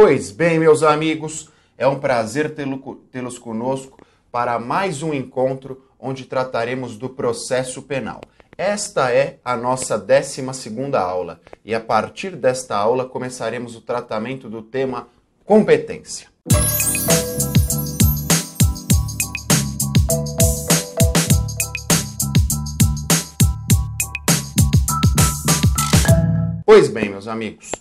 Pois bem, meus amigos, é um prazer tê-los conosco para mais um encontro onde trataremos do processo penal. Esta é a nossa 12 aula e a partir desta aula começaremos o tratamento do tema competência. Pois bem, meus amigos,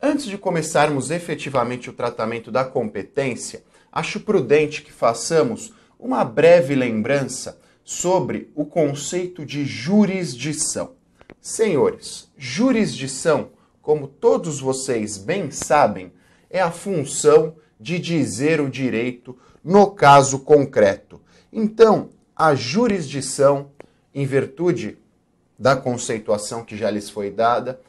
antes de começarmos efetivamente o tratamento da competência, acho prudente que façamos uma breve lembrança sobre o conceito de jurisdição. Senhores, jurisdição, como todos vocês bem sabem, é a função de dizer o direito no caso concreto. Então, a jurisdição, em virtude da conceituação que já lhes foi dada,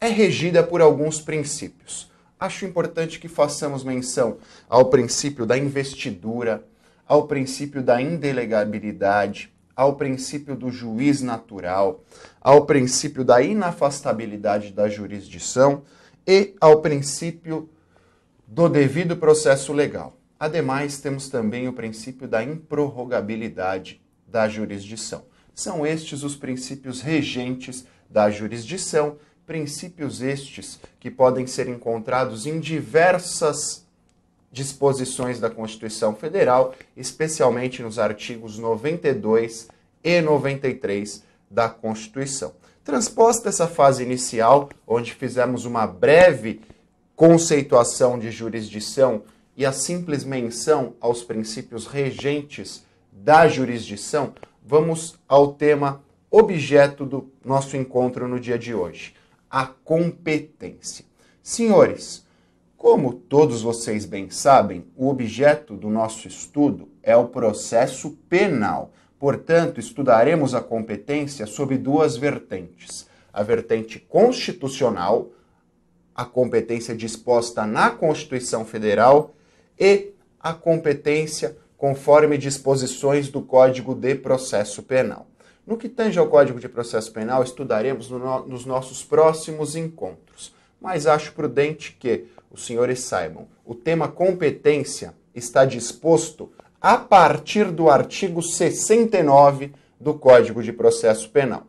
é regida por alguns princípios. Acho importante que façamos menção ao princípio da investidura, ao princípio da indelegabilidade, ao princípio do juiz natural, ao princípio da inafastabilidade da jurisdição e ao princípio do devido processo legal. Ademais, temos também o princípio da improrrogabilidade da jurisdição. São estes os princípios regentes da jurisdição princípios estes que podem ser encontrados em diversas disposições da Constituição Federal, especialmente nos artigos 92 e 93 da Constituição. Transposta essa fase inicial, onde fizemos uma breve conceituação de jurisdição e a simples menção aos princípios regentes da jurisdição, vamos ao tema objeto do nosso encontro no dia de hoje a competência. Senhores, como todos vocês bem sabem, o objeto do nosso estudo é o processo penal. Portanto, estudaremos a competência sob duas vertentes: a vertente constitucional, a competência disposta na Constituição Federal, e a competência conforme disposições do Código de Processo Penal. No que tange ao Código de Processo Penal, estudaremos no, nos nossos próximos encontros. Mas acho prudente que os senhores saibam: o tema competência está disposto a partir do artigo 69 do Código de Processo Penal.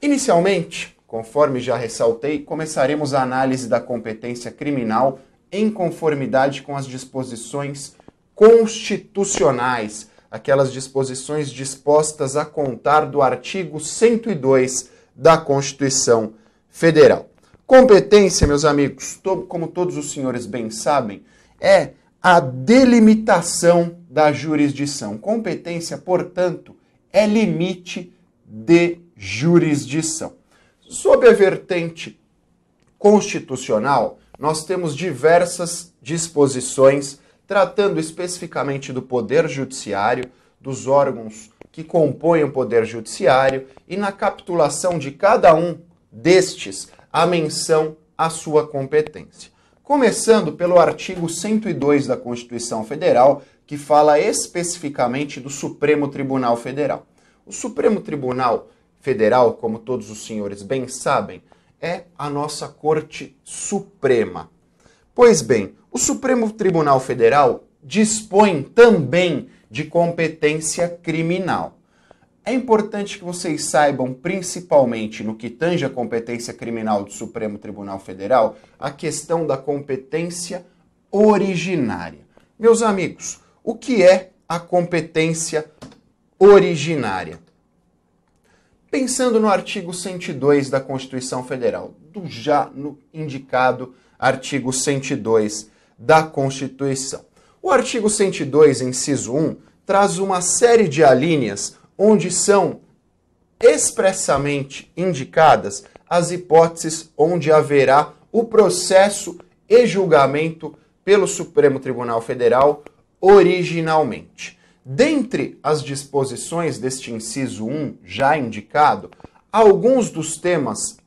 Inicialmente, conforme já ressaltei, começaremos a análise da competência criminal em conformidade com as disposições constitucionais aquelas disposições dispostas a contar do artigo 102 da Constituição Federal. Competência, meus amigos, como todos os senhores bem sabem, é a delimitação da jurisdição. Competência, portanto, é limite de jurisdição. Sob a vertente constitucional, nós temos diversas disposições tratando especificamente do Poder Judiciário, dos órgãos que compõem o Poder Judiciário e na capitulação de cada um destes a menção à sua competência. Começando pelo artigo 102 da Constituição Federal, que fala especificamente do Supremo Tribunal Federal. O Supremo Tribunal Federal, como todos os senhores bem sabem, é a nossa Corte Suprema. Pois bem, o Supremo Tribunal Federal dispõe também de competência criminal. É importante que vocês saibam, principalmente no que tange a competência criminal do Supremo Tribunal Federal, a questão da competência originária. Meus amigos, o que é a competência originária? Pensando no artigo 102 da Constituição Federal, do já no indicado artigo 102 da Constituição. O artigo 102, inciso 1, traz uma série de alíneas onde são expressamente indicadas as hipóteses onde haverá o processo e julgamento pelo Supremo Tribunal Federal originalmente. Dentre as disposições deste inciso 1 já indicado, alguns dos temas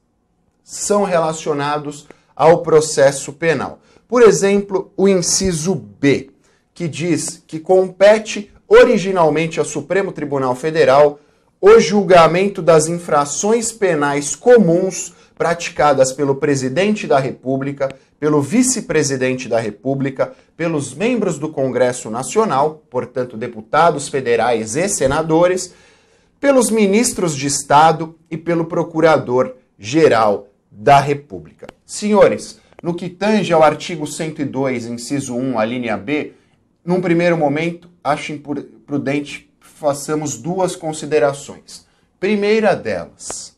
são relacionados ao processo penal. Por exemplo, o inciso B, que diz que compete originalmente ao Supremo Tribunal Federal o julgamento das infrações penais comuns praticadas pelo presidente da República, pelo vice-presidente da República, pelos membros do Congresso Nacional, portanto, deputados federais e senadores, pelos ministros de Estado e pelo Procurador-Geral da República. Senhores, no que tange ao artigo 102, inciso 1, a linha B, num primeiro momento, acho prudente façamos duas considerações. Primeira delas,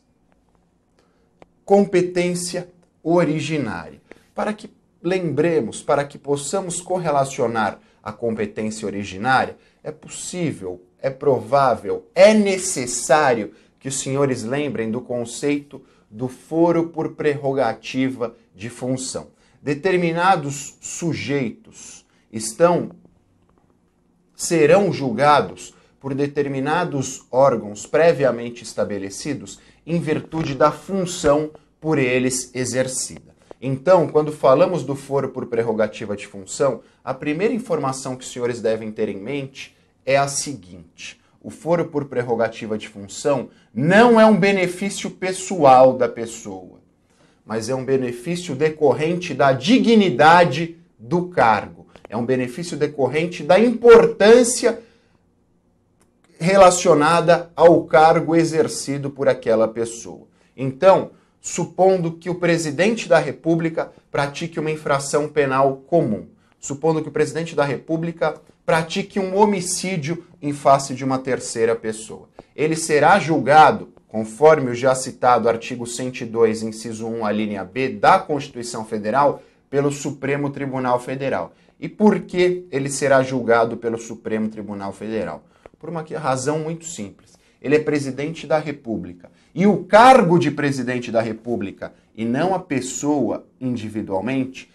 competência originária. Para que lembremos, para que possamos correlacionar a competência originária, é possível, é provável, é necessário que os senhores lembrem do conceito do foro por prerrogativa de função. Determinados sujeitos estão serão julgados por determinados órgãos previamente estabelecidos em virtude da função por eles exercida. Então, quando falamos do foro por prerrogativa de função, a primeira informação que os senhores devem ter em mente é a seguinte: o foro por prerrogativa de função não é um benefício pessoal da pessoa, mas é um benefício decorrente da dignidade do cargo. É um benefício decorrente da importância relacionada ao cargo exercido por aquela pessoa. Então, supondo que o presidente da República pratique uma infração penal comum, supondo que o presidente da República pratique um homicídio em face de uma terceira pessoa. Ele será julgado, conforme o já citado artigo 102, inciso 1, a linha B da Constituição Federal, pelo Supremo Tribunal Federal. E por que ele será julgado pelo Supremo Tribunal Federal? Por uma razão muito simples. Ele é presidente da República. E o cargo de presidente da República, e não a pessoa individualmente,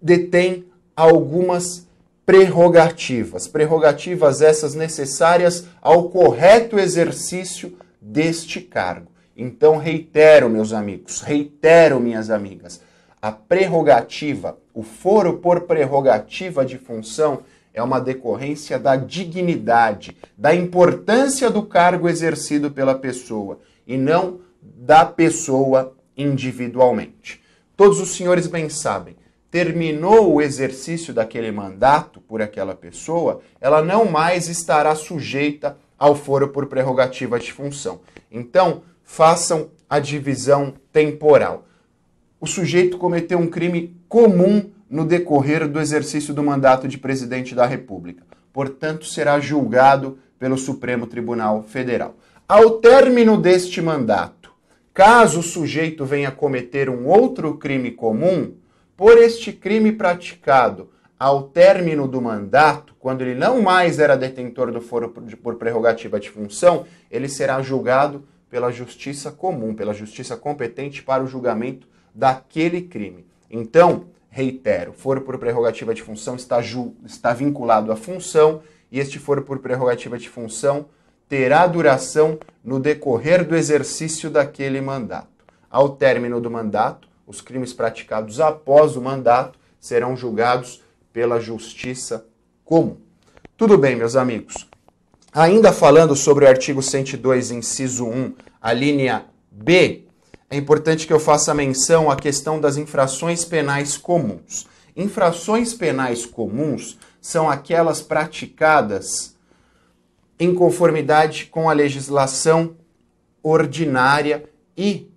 detém algumas prerrogativas. Prerrogativas essas necessárias ao correto exercício deste cargo. Então, reitero, meus amigos, reitero, minhas amigas, a prerrogativa, o foro por prerrogativa de função é uma decorrência da dignidade, da importância do cargo exercido pela pessoa e não da pessoa individualmente. Todos os senhores bem sabem, terminou o exercício daquele mandato por aquela pessoa, ela não mais estará sujeita ao foro por prerrogativa de função. Então, façam a divisão temporal. O sujeito cometeu um crime comum no decorrer do exercício do mandato de presidente da República. Portanto, será julgado pelo Supremo Tribunal Federal. Ao término deste mandato, caso o sujeito venha cometer um outro crime comum, por este crime praticado ao término do mandato, quando ele não mais era detentor do foro por prerrogativa de função, ele será julgado pela justiça comum, pela justiça competente para o julgamento daquele crime. Então, reitero, foro por prerrogativa de função está, está vinculado à função e este foro por prerrogativa de função terá duração no decorrer do exercício daquele mandato. Ao término do mandato, os crimes praticados após o mandato serão julgados pela justiça comum. Tudo bem, meus amigos. Ainda falando sobre o artigo 102, inciso 1, a linha B é importante que eu faça menção à questão das infrações penais comuns. Infrações penais comuns são aquelas praticadas em conformidade com a legislação ordinária e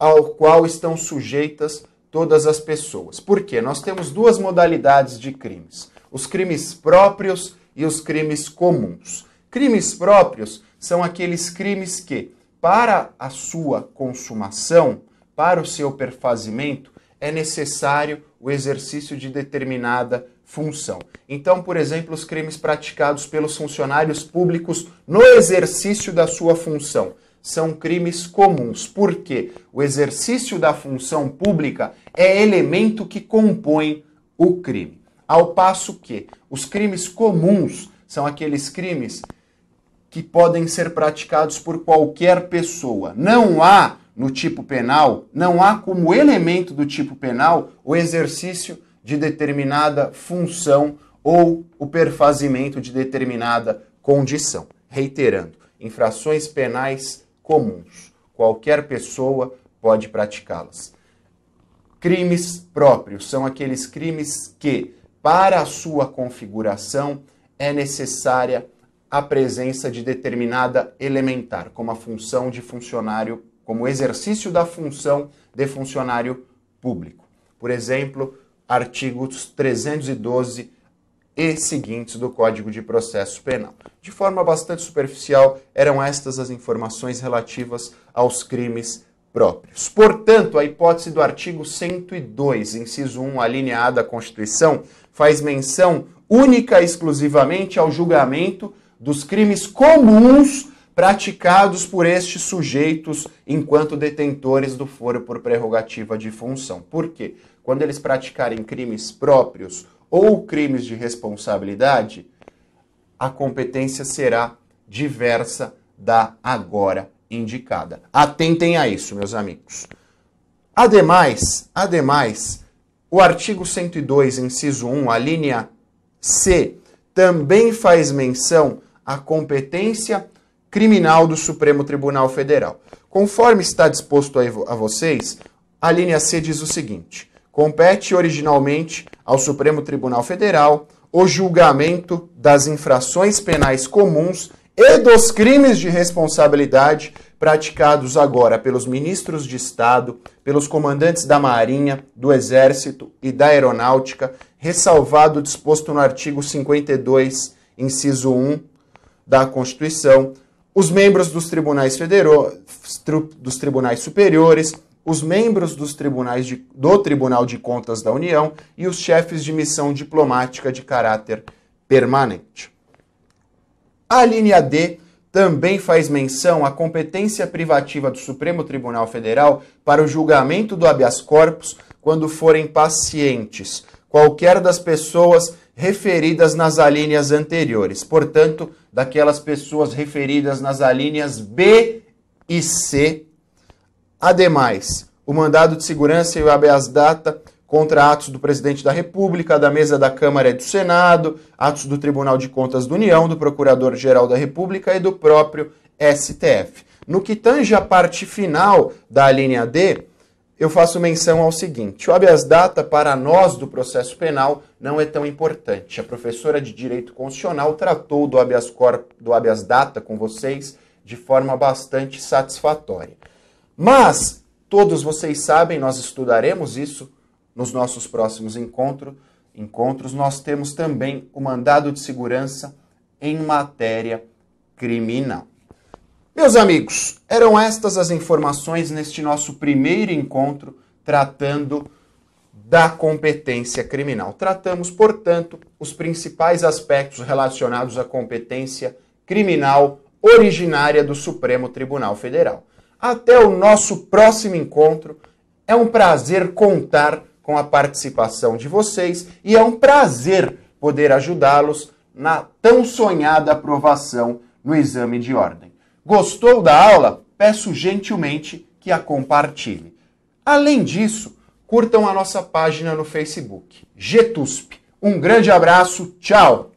ao qual estão sujeitas todas as pessoas. Por quê? Nós temos duas modalidades de crimes: os crimes próprios e os crimes comuns. Crimes próprios são aqueles crimes que para a sua consumação, para o seu perfazimento, é necessário o exercício de determinada função. Então, por exemplo, os crimes praticados pelos funcionários públicos no exercício da sua função são crimes comuns, porque o exercício da função pública é elemento que compõe o crime. Ao passo que os crimes comuns são aqueles crimes que podem ser praticados por qualquer pessoa. Não há no tipo penal, não há como elemento do tipo penal o exercício de determinada função ou o perfazimento de determinada condição. Reiterando, infrações penais comuns. qualquer pessoa pode praticá-las. Crimes próprios são aqueles crimes que, para a sua configuração, é necessária a presença de determinada elementar, como a função de funcionário, como exercício da função de funcionário público. Por exemplo, artigos 312 e seguintes do Código de Processo Penal. De forma bastante superficial, eram estas as informações relativas aos crimes próprios. Portanto, a hipótese do artigo 102, inciso 1, alineada à Constituição, faz menção única e exclusivamente ao julgamento dos crimes comuns praticados por estes sujeitos enquanto detentores do foro por prerrogativa de função. Por quê? Quando eles praticarem crimes próprios ou crimes de responsabilidade, a competência será diversa da agora indicada. Atentem a isso, meus amigos. Ademais, ademais, o artigo 102, inciso 1, a linha C, também faz menção à competência criminal do Supremo Tribunal Federal. Conforme está disposto a vocês, a linha C diz o seguinte: compete originalmente ao Supremo Tribunal Federal o julgamento das infrações penais comuns e dos crimes de responsabilidade praticados agora pelos ministros de Estado, pelos comandantes da Marinha, do Exército e da Aeronáutica, ressalvado disposto no artigo 52, inciso 1 da Constituição, os membros dos tribunais federais, dos tribunais superiores, os membros dos tribunais de, do Tribunal de Contas da União e os chefes de missão diplomática de caráter permanente. A linha D também faz menção à competência privativa do Supremo Tribunal Federal para o julgamento do habeas corpus quando forem pacientes qualquer das pessoas referidas nas alíneas anteriores. Portanto, daquelas pessoas referidas nas alíneas B e C. Ademais, o mandado de segurança e o habeas data contra atos do presidente da República, da mesa da Câmara e do Senado, atos do Tribunal de Contas da União, do Procurador-Geral da República e do próprio STF. No que tange a parte final da linha D, eu faço menção ao seguinte: o habeas data para nós do processo penal não é tão importante. A professora de Direito Constitucional tratou do habeas, corpus, do habeas data com vocês de forma bastante satisfatória. Mas todos vocês sabem, nós estudaremos isso nos nossos próximos encontro, encontros, nós temos também o mandado de segurança em matéria criminal. Meus amigos, eram estas as informações neste nosso primeiro encontro tratando da competência criminal. Tratamos, portanto, os principais aspectos relacionados à competência criminal originária do Supremo Tribunal Federal. Até o nosso próximo encontro. É um prazer contar com a participação de vocês e é um prazer poder ajudá-los na tão sonhada aprovação no exame de ordem. Gostou da aula? Peço gentilmente que a compartilhe. Além disso, curtam a nossa página no Facebook, GTUSP. Um grande abraço, tchau!